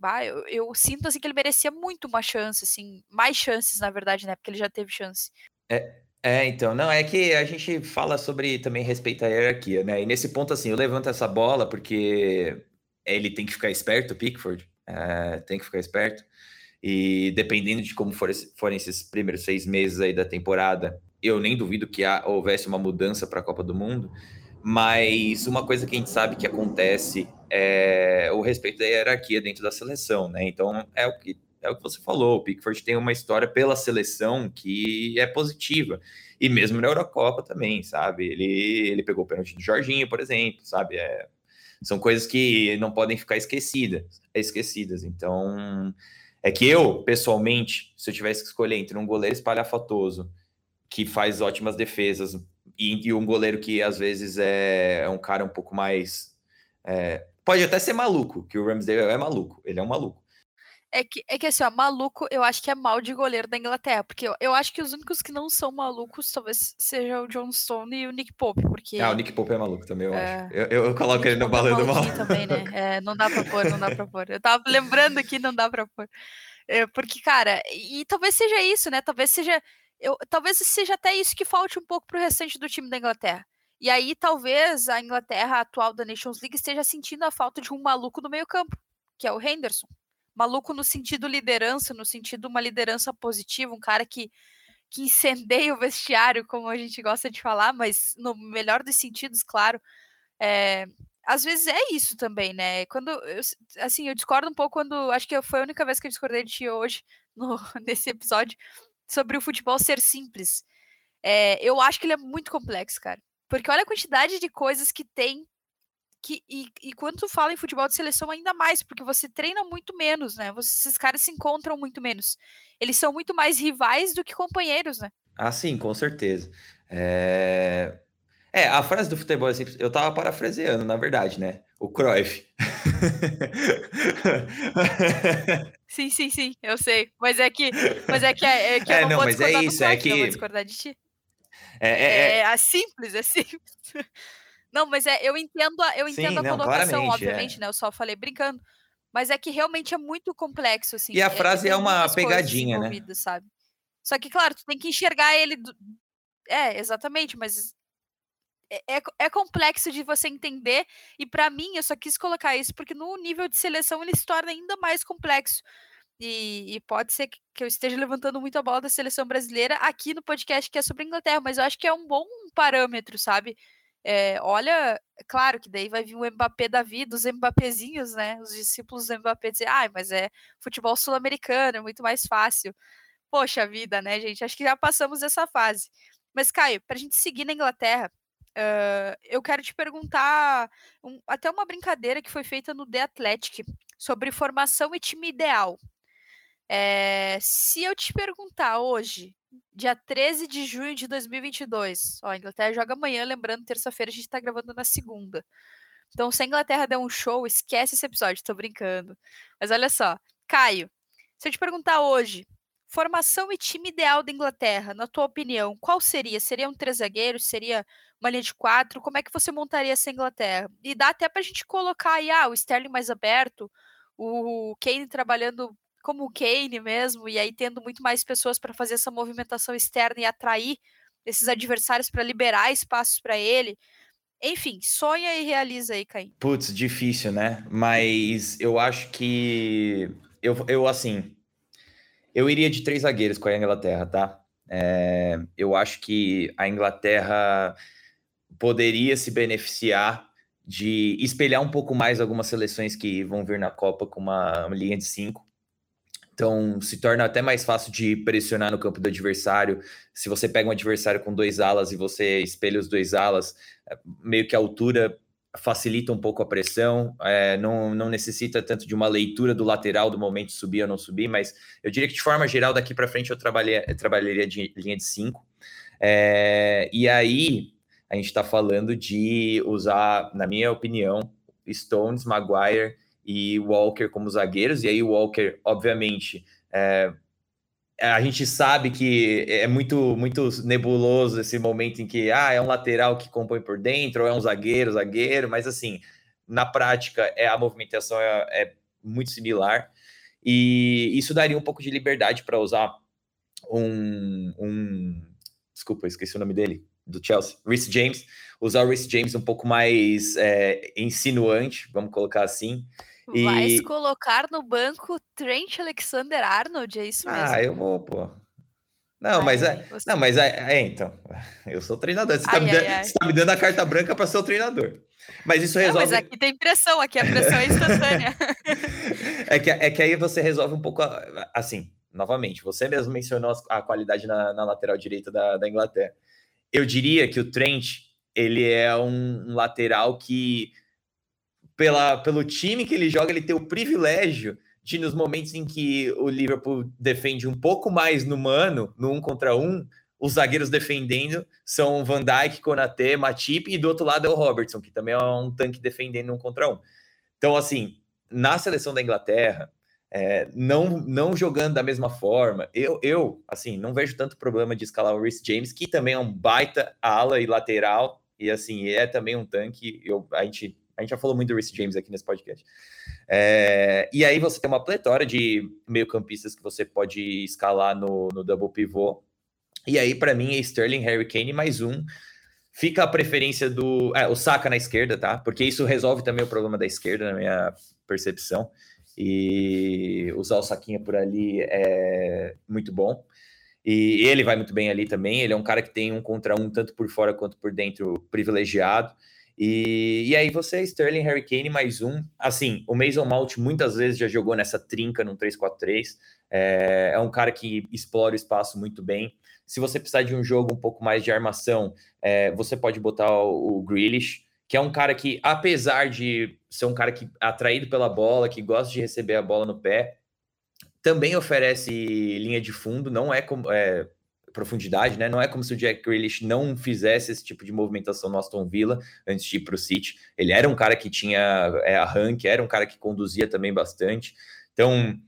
bah, eu, eu, sinto assim que ele merecia muito uma chance, assim, mais chances na verdade, né, porque ele já teve chance. É, é, então, não, é que a gente fala sobre também respeito à hierarquia, né? E nesse ponto assim, eu levanto essa bola porque ele tem que ficar esperto, Pickford, é, tem que ficar esperto. E dependendo de como for, forem esses primeiros seis meses aí da temporada, eu nem duvido que houvesse uma mudança para a Copa do Mundo. Mas uma coisa que a gente sabe que acontece é o respeito da hierarquia dentro da seleção, né? Então é o que é o que você falou. O Pickford tem uma história pela seleção que é positiva. E mesmo na Eurocopa também, sabe? Ele, ele pegou o pênalti do Jorginho, por exemplo, sabe? É, são coisas que não podem ficar esquecidas. Esquecidas. Então, é que eu, pessoalmente, se eu tivesse que escolher entre um goleiro espalhafatoso que faz ótimas defesas e, e um goleiro que às vezes é, é um cara um pouco mais. É, pode até ser maluco, que o Ramsdale é maluco, ele é um maluco. É que, é que assim, ó, maluco, eu acho que é mal de goleiro da Inglaterra, porque eu, eu acho que os únicos que não são malucos talvez seja o John Stone e o Nick Pope, porque... Ah, o Nick Pope é maluco também, eu é... acho. Eu, eu, coloco ele no balão do mal. também, né? É, não dá pra pôr, não dá pra pôr. Eu tava lembrando aqui, não dá pra pôr. É, porque, cara, e talvez seja isso, né? Talvez seja... Eu, talvez seja até isso que falte um pouco pro restante do time da Inglaterra. E aí, talvez a Inglaterra atual da Nations League esteja sentindo a falta de um maluco no meio campo, que é o Henderson maluco no sentido liderança, no sentido uma liderança positiva, um cara que, que incendeia o vestiário, como a gente gosta de falar, mas no melhor dos sentidos, claro. É, às vezes é isso também, né? Quando, eu, assim, eu discordo um pouco quando, acho que foi a única vez que eu discordei de ti hoje, no, nesse episódio, sobre o futebol ser simples. É, eu acho que ele é muito complexo, cara. Porque olha a quantidade de coisas que tem que, e, e quando tu fala em futebol de seleção, ainda mais, porque você treina muito menos, né? Você, esses caras se encontram muito menos. Eles são muito mais rivais do que companheiros, né? Ah, sim, com certeza. É, é a frase do futebol é simples. Eu tava parafraseando, na verdade, né? O Cruyff. sim, sim, sim, eu sei. Mas é que, mas é que, é, é que é, eu não, não mas é isso, é que eu vou discordar de ti. É, é, é, é, é simples, é simples. Não, mas é, eu entendo a, eu entendo Sim, a não, colocação, obviamente, é. né? Eu só falei brincando. Mas é que realmente é muito complexo, assim. E a é, frase é uma pegadinha, né? Sabe? Só que, claro, tu tem que enxergar ele. Do... É, exatamente, mas é, é, é complexo de você entender. E para mim, eu só quis colocar isso porque no nível de seleção ele se torna ainda mais complexo. E, e, pode ser que eu esteja levantando muito a bola da seleção brasileira aqui no podcast que é sobre a Inglaterra, mas eu acho que é um bom parâmetro, sabe? É, olha, claro que daí vai vir o Mbappé da vida, os Mbappezinhos, né? Os discípulos do Mbappé dizer, ah, mas é futebol sul-americano, é muito mais fácil. Poxa vida, né, gente? Acho que já passamos essa fase. Mas, Caio, para a gente seguir na Inglaterra, eu quero te perguntar um, até uma brincadeira que foi feita no The Athletic sobre formação e time ideal. É, se eu te perguntar hoje, dia 13 de junho de 2022. Ó, a Inglaterra joga amanhã, lembrando, terça-feira a gente tá gravando na segunda. Então, se a Inglaterra der um show, esquece esse episódio, tô brincando. Mas olha só, Caio, se eu te perguntar hoje, formação e time ideal da Inglaterra, na tua opinião, qual seria? Seria um três zagueiros? Seria uma linha de quatro? Como é que você montaria essa Inglaterra? E dá até pra gente colocar aí, ah, o Sterling mais aberto, o Kane trabalhando como o Kane mesmo, e aí tendo muito mais pessoas para fazer essa movimentação externa e atrair esses adversários para liberar espaços para ele. Enfim, sonha e realiza aí, Caim. Putz, difícil, né? Mas eu acho que eu, eu assim, eu iria de três zagueiros com a Inglaterra, tá? É, eu acho que a Inglaterra poderia se beneficiar de espelhar um pouco mais algumas seleções que vão vir na Copa com uma, uma linha de cinco. Então, se torna até mais fácil de pressionar no campo do adversário. Se você pega um adversário com dois alas e você espelha os dois alas, é, meio que a altura facilita um pouco a pressão, é, não, não necessita tanto de uma leitura do lateral do momento de subir ou não subir, mas eu diria que de forma geral, daqui para frente eu, trabalhei, eu trabalharia de linha de cinco. É, e aí a gente está falando de usar, na minha opinião, Stones, Maguire e Walker como zagueiros, e aí o Walker, obviamente, é, a gente sabe que é muito muito nebuloso esse momento em que ah, é um lateral que compõe por dentro, ou é um zagueiro, zagueiro, mas assim, na prática é a movimentação é, é muito similar. E isso daria um pouco de liberdade para usar um, um desculpa, esqueci o nome dele, do Chelsea, Rhys James, usar o Rhys James um pouco mais é, insinuante, vamos colocar assim, E... Vais colocar no banco Trent Alexander Arnold, é isso mesmo? Ah, eu vou, pô. Não, ai, mas é, você... não, mas é, é, então, eu sou treinador. Você, ai, tá, me dando, você tá me dando a carta branca para ser o treinador. Mas isso resolve. Não, mas aqui tem pressão, aqui a pressão é instantânea. é, que, é que aí você resolve um pouco, assim, novamente, você mesmo mencionou a qualidade na, na lateral direita da, da, Inglaterra. Eu diria que o Trent, ele é um, um lateral que, pela, pelo time que ele joga, ele tem o privilégio de nos momentos em que o Liverpool defende um pouco mais no mano, no um contra um, os zagueiros defendendo são Van Dijk, Konaté, Matip e do outro lado é o Robertson, que também é um tanque defendendo um contra um. Então, assim, na seleção da Inglaterra, é, não, não jogando da mesma forma, eu, eu, assim, não vejo tanto problema de escalar o Rhys James, que também é um baita ala e lateral, e assim, é também um tanque, eu, a gente a gente já falou muito do Reece James aqui nesse podcast. É, e aí você tem uma pletora de meio-campistas que você pode escalar no, no double pivô. E aí, para mim, é Sterling, Harry Kane mais um. Fica a preferência do. É, o Saka na esquerda, tá? Porque isso resolve também o problema da esquerda, na minha percepção. E usar o Saquinha por ali é muito bom. E ele vai muito bem ali também. Ele é um cara que tem um contra um, tanto por fora quanto por dentro, privilegiado. E, e aí você, Sterling, Harry Kane, mais um. Assim, o Mason Mount muitas vezes já jogou nessa trinca no 3-4-3. É, é um cara que explora o espaço muito bem. Se você precisar de um jogo um pouco mais de armação, é, você pode botar o, o Grealish, que é um cara que, apesar de ser um cara que atraído pela bola, que gosta de receber a bola no pé, também oferece linha de fundo, não é. É, profundidade, né? Não é como se o Jack Grealish não fizesse esse tipo de movimentação no Aston Villa antes de ir para o City. Ele era um cara que tinha é, arranque, era um cara que conduzia também bastante. Então,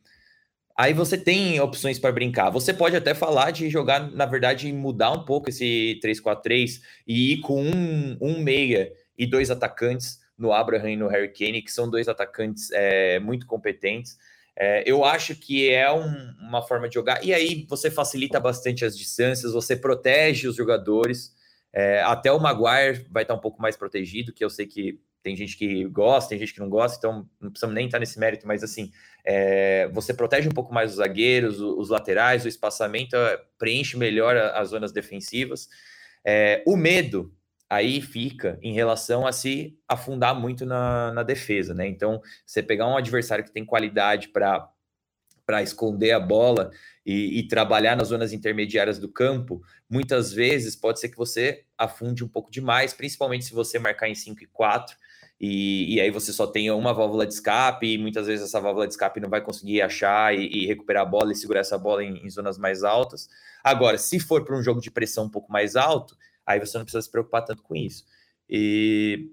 aí você tem opções para brincar. Você pode até falar de jogar, na verdade, mudar um pouco esse 3-4-3 e ir com um, um meia e dois atacantes no Abraham e no Harry Kane, que são dois atacantes é, muito competentes. É, eu acho que é um, uma forma de jogar, e aí você facilita bastante as distâncias, você protege os jogadores. É, até o Maguire vai estar um pouco mais protegido, que eu sei que tem gente que gosta, tem gente que não gosta, então não precisamos nem estar nesse mérito, mas assim, é, você protege um pouco mais os zagueiros, os, laterais, o espaçamento é, preenche melhor as zonas defensivas. É, o medo aí fica em relação a se afundar muito na, na defesa, né? Então, você pegar um adversário que tem qualidade para para esconder a bola e, e, trabalhar nas zonas intermediárias do campo, muitas vezes pode ser que você afunde um pouco demais, principalmente se você marcar em 5 e 4, e, e aí você só tenha uma válvula de escape, e muitas vezes essa válvula de escape não vai conseguir achar e, e recuperar a bola e segurar essa bola em, em zonas mais altas. Agora, se for para um jogo de pressão um pouco mais alto, aí você não precisa se preocupar tanto com isso. E,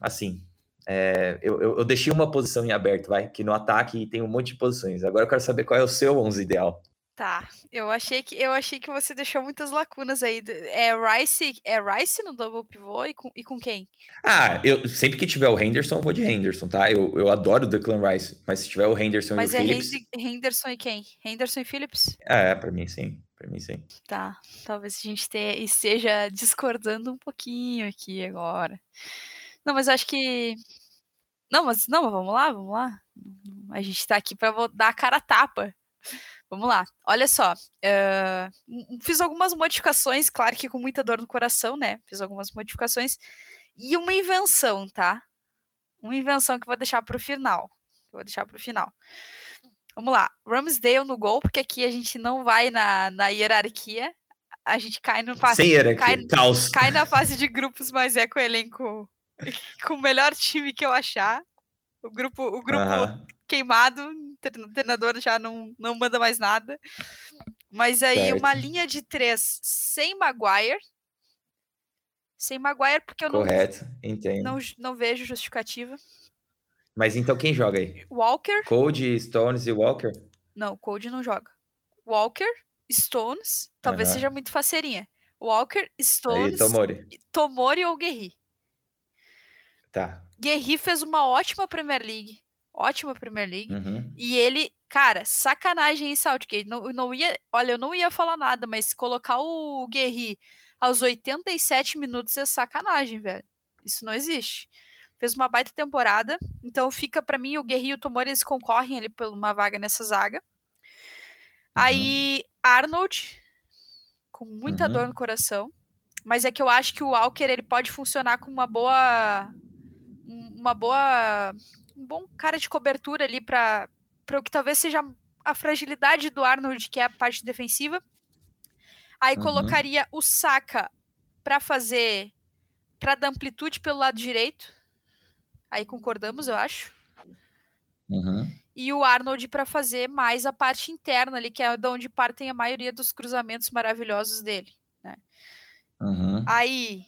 assim, é, eu, eu, deixei uma posição em aberto, vai, que no ataque tem um monte de posições. Agora eu quero saber qual é o seu 11 ideal. Tá, eu achei que eu achei que você deixou muitas lacunas aí. É Rice, é Rice no double pivô e com, e com quem? Ah, eu sempre que tiver o Henderson, eu vou de Henderson, tá? Eu, eu adoro o Declan Rice, mas se tiver o Henderson mas e o é Phillips... Henderson e quem? Henderson e Phillips? É, para mim sim. Para mim, sim. Tá, talvez a gente te, esteja discordando um pouquinho aqui agora. Não, mas acho que. Não, mas não, vamos lá, vamos lá. A gente tá aqui para dar a cara a tapa. Vamos lá. Olha só. Uh, fiz algumas modificações, claro que com muita dor no coração, né? Fiz algumas modificações. E uma invenção, tá? Uma invenção que eu vou deixar para o final. Eu vou deixar para o final. Vamos lá. Ramsdale no gol, porque aqui a gente não vai na, na hierarquia. A gente cai no fase. Sem hierarquia, cai, caos. Cai na fase de grupos, mas é com o elenco com o melhor time que eu achar. O grupo, o grupo queimado, o treinador já não, não manda mais nada. Mas aí certo. uma linha de três sem Maguire. Sem Maguire, porque eu Correto, não, entendo. não, não vejo justificativa. Mas então quem joga aí? Walker. Code, Stones e Walker? Não, Code não joga. Walker, Stones, talvez uhum. seja muito faceirinha. Walker, Stones, aí, Tomori. Tomori ou Guerri. Tá. Guerri fez uma ótima Premier League. Ótima Premier League. Uhum. E ele, cara, sacanagem em Southgate. Não, não ia, olha, eu não ia falar nada, mas colocar o Guerri aos 87 minutos é sacanagem, velho. Isso não existe. Fez uma baita temporada. Então fica para mim o Guerri e o Tomori eles concorrem ali por uma vaga nessa zaga. Uhum. Aí Arnold com muita uhum. dor no coração, mas é que eu acho que o Walker ele pode funcionar com uma boa uma boa um bom cara de cobertura ali para para o que talvez seja a fragilidade do Arnold, que é a parte defensiva. Aí uhum. colocaria o Saka para fazer para dar amplitude pelo lado direito. Aí concordamos, eu acho. Uhum. E o Arnold para fazer mais a parte interna ali, que é de onde partem a maioria dos cruzamentos maravilhosos dele. Né? Uhum. Aí,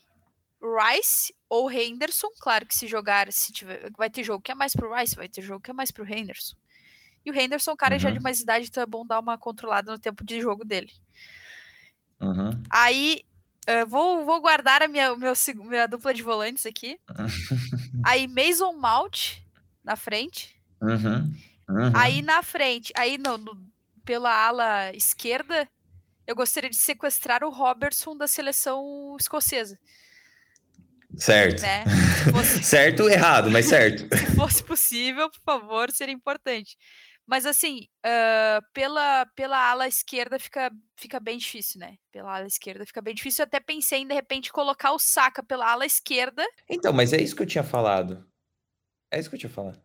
Rice ou Henderson, claro que se jogar, se tiver, vai ter jogo que é mais pro Rice, vai ter jogo que é mais pro Henderson. E o Henderson, cara uhum. já de mais idade, então é bom dar uma controlada no tempo de jogo dele. Uhum. Aí, Uh, vou, vou guardar a minha, meu, minha dupla de volantes aqui. aí Mason Mount na frente. Uhum. Uhum. Aí na frente, aí no, no, pela ala esquerda, eu gostaria de sequestrar o Robertson da seleção escocesa. Certo. Né? Fosse... certo ou errado, mas certo. Se fosse possível, por favor, seria importante. Mas assim, uh, pela, pela ala esquerda fica, fica bem difícil, né? Pela ala esquerda fica bem difícil. Eu até pensei em, de repente, colocar o Saka pela ala esquerda. Então, mas é isso que eu tinha falado. É isso que eu tinha falado.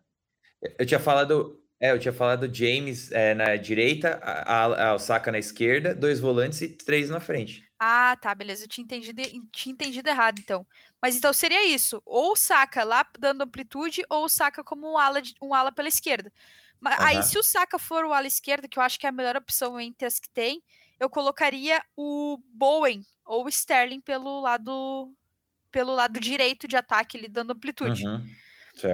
Eu tinha falado. É, eu tinha falado James é, na direita, a, a, a, o Saka na esquerda, dois volantes e três na frente. Ah, tá, beleza. Eu tinha entendido, tinha entendido errado, então. Mas então seria isso. Ou o Saka lá dando amplitude, ou o Saka como um ala, um ala pela esquerda. Mas uhum. aí, se o Saka for o ala esquerda, que eu acho que é a melhor opção entre as que tem, eu colocaria o Bowen ou o Sterling pelo lado pelo lado direito de ataque, ele dando amplitude. Uhum.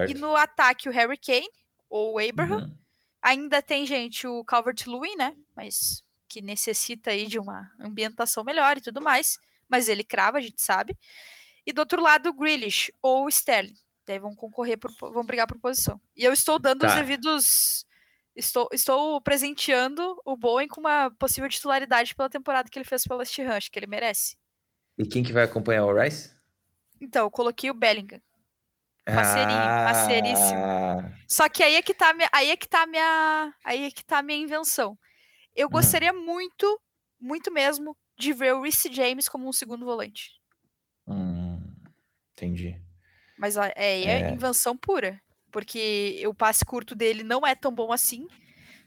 E no ataque, o Harry Kane ou o Abraham. Uhum. Ainda tem, gente, o Calvert-Lewin, né? Mas que necessita aí de uma ambientação melhor e tudo mais. Mas ele crava, a gente sabe. E do outro lado, o Grealish ou o Sterling. Daí vão concorrer, por, vão brigar por posição. E eu estou dando tá. os devidos. Estou, estou presenteando o Bowen com uma possível titularidade pela temporada que ele fez Ham. Acho que ele merece. E quem que vai acompanhar o Rice? Então, eu coloquei o Bellingham. Parceirinho, ah. parceiríssimo. Só que aí é que tá minha, aí é que tá minha, aí é que tá minha invenção. Eu hum. gostaria hum. muito, muito mesmo, de ver o Reece James como um segundo volante. Hum, entendi. Mas é, é, é, invenção pura. Porque o passe curto dele não é tão bom assim.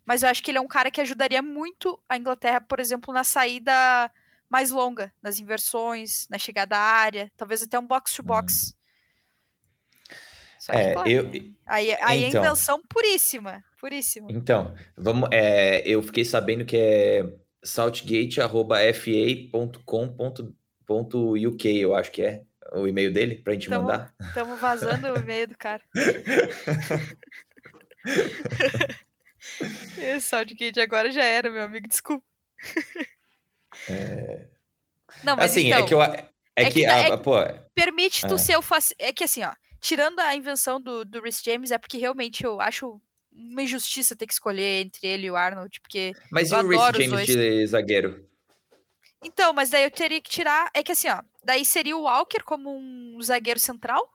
Mas eu acho que ele é um cara que ajudaria muito a Inglaterra, por exemplo, na saída mais longa, nas inversões, na chegada à área, talvez até um box-to-box. Hum. é, claro, eu, aí, aí então, é invenção puríssima, puríssima. Então, vamos, é, eu fiquei sabendo que é saltgate.fa.com.uk, eu acho que é o e-mail dele pra gente tamo, mandar? Estamos vazando o e-mail do cara. Esse Soundkid agora já era, meu amigo, desculpa. É... Não, mas assim, é então, é que eu. É, é que, que a, é, pô, permite tu é. ser o. Fac... É que assim, ó, tirando a invenção do, do Rhys James, é porque realmente eu acho uma injustiça ter que escolher entre ele e o Arnold, porque. Mas e o Rhys James de zagueiro? Então, mas daí eu teria que tirar. É que assim, ó. Daí seria o Walker como um zagueiro central?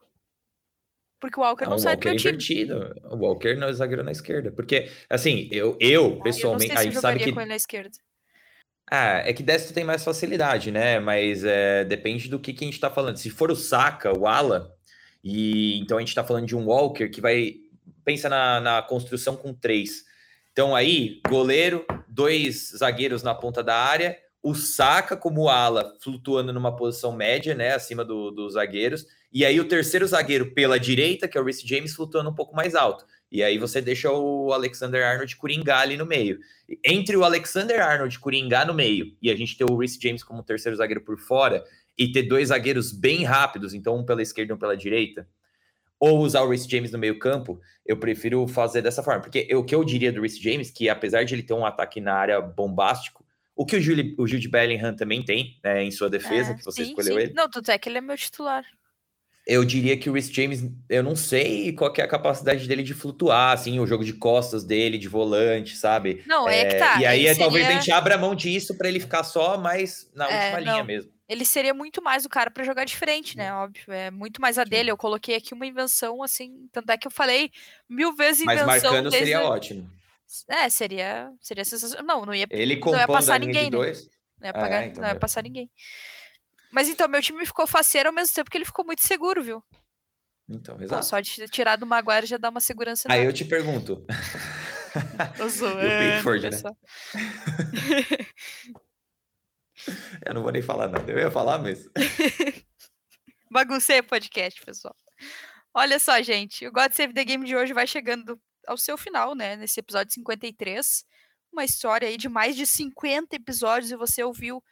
Porque o Walker não, não sai do meu invertido. O Walker não é zagueiro na esquerda. Porque, assim, eu, eu pessoalmente. Ah, eu a gente sabe que. Com ele na esquerda. Ah, é que destro tem mais facilidade, né? Mas é, depende do que, que a gente tá falando. Se for o Saka, o Ala, e então a gente tá falando de um Walker que vai. Pensa na, na construção com três. Então aí, goleiro, dois zagueiros na ponta da área o Saka como ala flutuando numa posição média, né, acima do, dos zagueiros, e aí o terceiro zagueiro pela direita, que é o Reece James, flutuando um pouco mais alto. E aí você deixa o Alexander Arnold Coringá ali no meio. Entre o Alexander Arnold Coringá no meio e a gente ter o Reece James como terceiro zagueiro por fora e ter dois zagueiros bem rápidos, então um pela esquerda e um pela direita, ou usar o Reece James no meio campo, eu prefiro fazer dessa forma. Porque o que eu diria do Reece James, que apesar de ele ter um ataque na área bombástico, o que o, Julie, o Jude Bellingham também tem, né, em sua defesa, é, que você sim, escolheu sim. ele. Não, tudo é que ele é meu titular. eu diria que o Rhys James, eu não sei qual é a capacidade dele de flutuar, assim, o jogo de costas dele, de volante, sabe? Não, é, é que tá. E aí seria... talvez a gente abra mão disso para ele ficar só mais na é, última linha mesmo. Ele seria muito mais o cara para jogar de frente, né? Óbvio, é muito mais a dele. Eu coloquei aqui uma invenção, assim, tanto é que eu falei mil vezes invenção. Mas marcando seria ótimo. É, seria, seria sensacional. Não, não ia, ele não ia passar ninguém, né? Não ia, pagar, é, então não ia passar ninguém. Mas então, meu time ficou faceiro ao mesmo tempo que ele ficou muito seguro, viu? Então, exato. Pô, só de tirar do Maguire já dá uma segurança. Aí eu te pergunto. eu sou o Pickford, né? eu não vou nem falar nada. Eu ia falar mesmo. Baguncei o podcast, pessoal. Olha só, gente. O God Save the Game de hoje vai chegando ao seu final, né? Nesse episódio 53. Uma história aí de mais de 50 episódios e você ouviu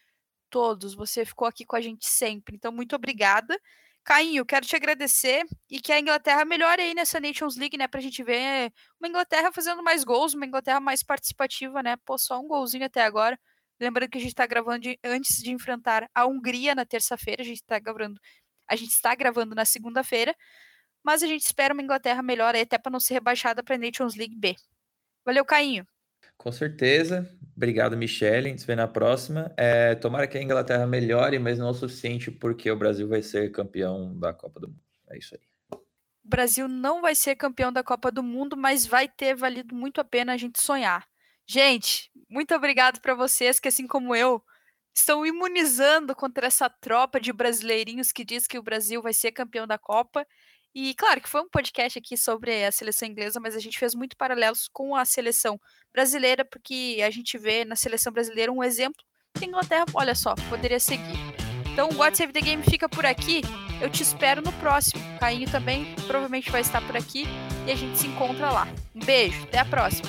todos. Você ficou aqui com a gente sempre. Então, muito obrigada. Cainho, quero te agradecer e que a Inglaterra melhore aí nessa Nations League, né? Pra gente ver uma Inglaterra fazendo mais gols, uma Inglaterra mais participativa, né? Pô, só um golzinho até agora. Lembrando que a gente tá gravando de, antes de enfrentar a Hungria na terça-feira. A gente tá gravando. A gente está gravando na segunda-feira. Mas a gente espera uma Inglaterra melhor até para não ser rebaixada para Nations League B. Valeu, Cainho. Com certeza. Obrigado, Michele. A gente se vê na próxima. É, tomara que a Inglaterra melhore, mas não o suficiente porque o Brasil vai ser campeão da Copa do Mundo. É isso aí. O Brasil não vai ser campeão da Copa do Mundo, mas vai ter valido muito a pena a gente sonhar. Gente, muito obrigado para vocês que, assim como eu, estão imunizando contra essa tropa de brasileirinhos que diz que o Brasil vai ser campeão da Copa. E claro que foi um podcast aqui sobre a seleção inglesa, mas a gente fez muito paralelos com a seleção brasileira, porque a gente vê na seleção brasileira um exemplo que a Inglaterra, olha só, poderia seguir. Então o What Save the Game fica por aqui. Eu te espero no próximo. Cainho também provavelmente vai estar por aqui e a gente se encontra lá. Um beijo, até a próxima.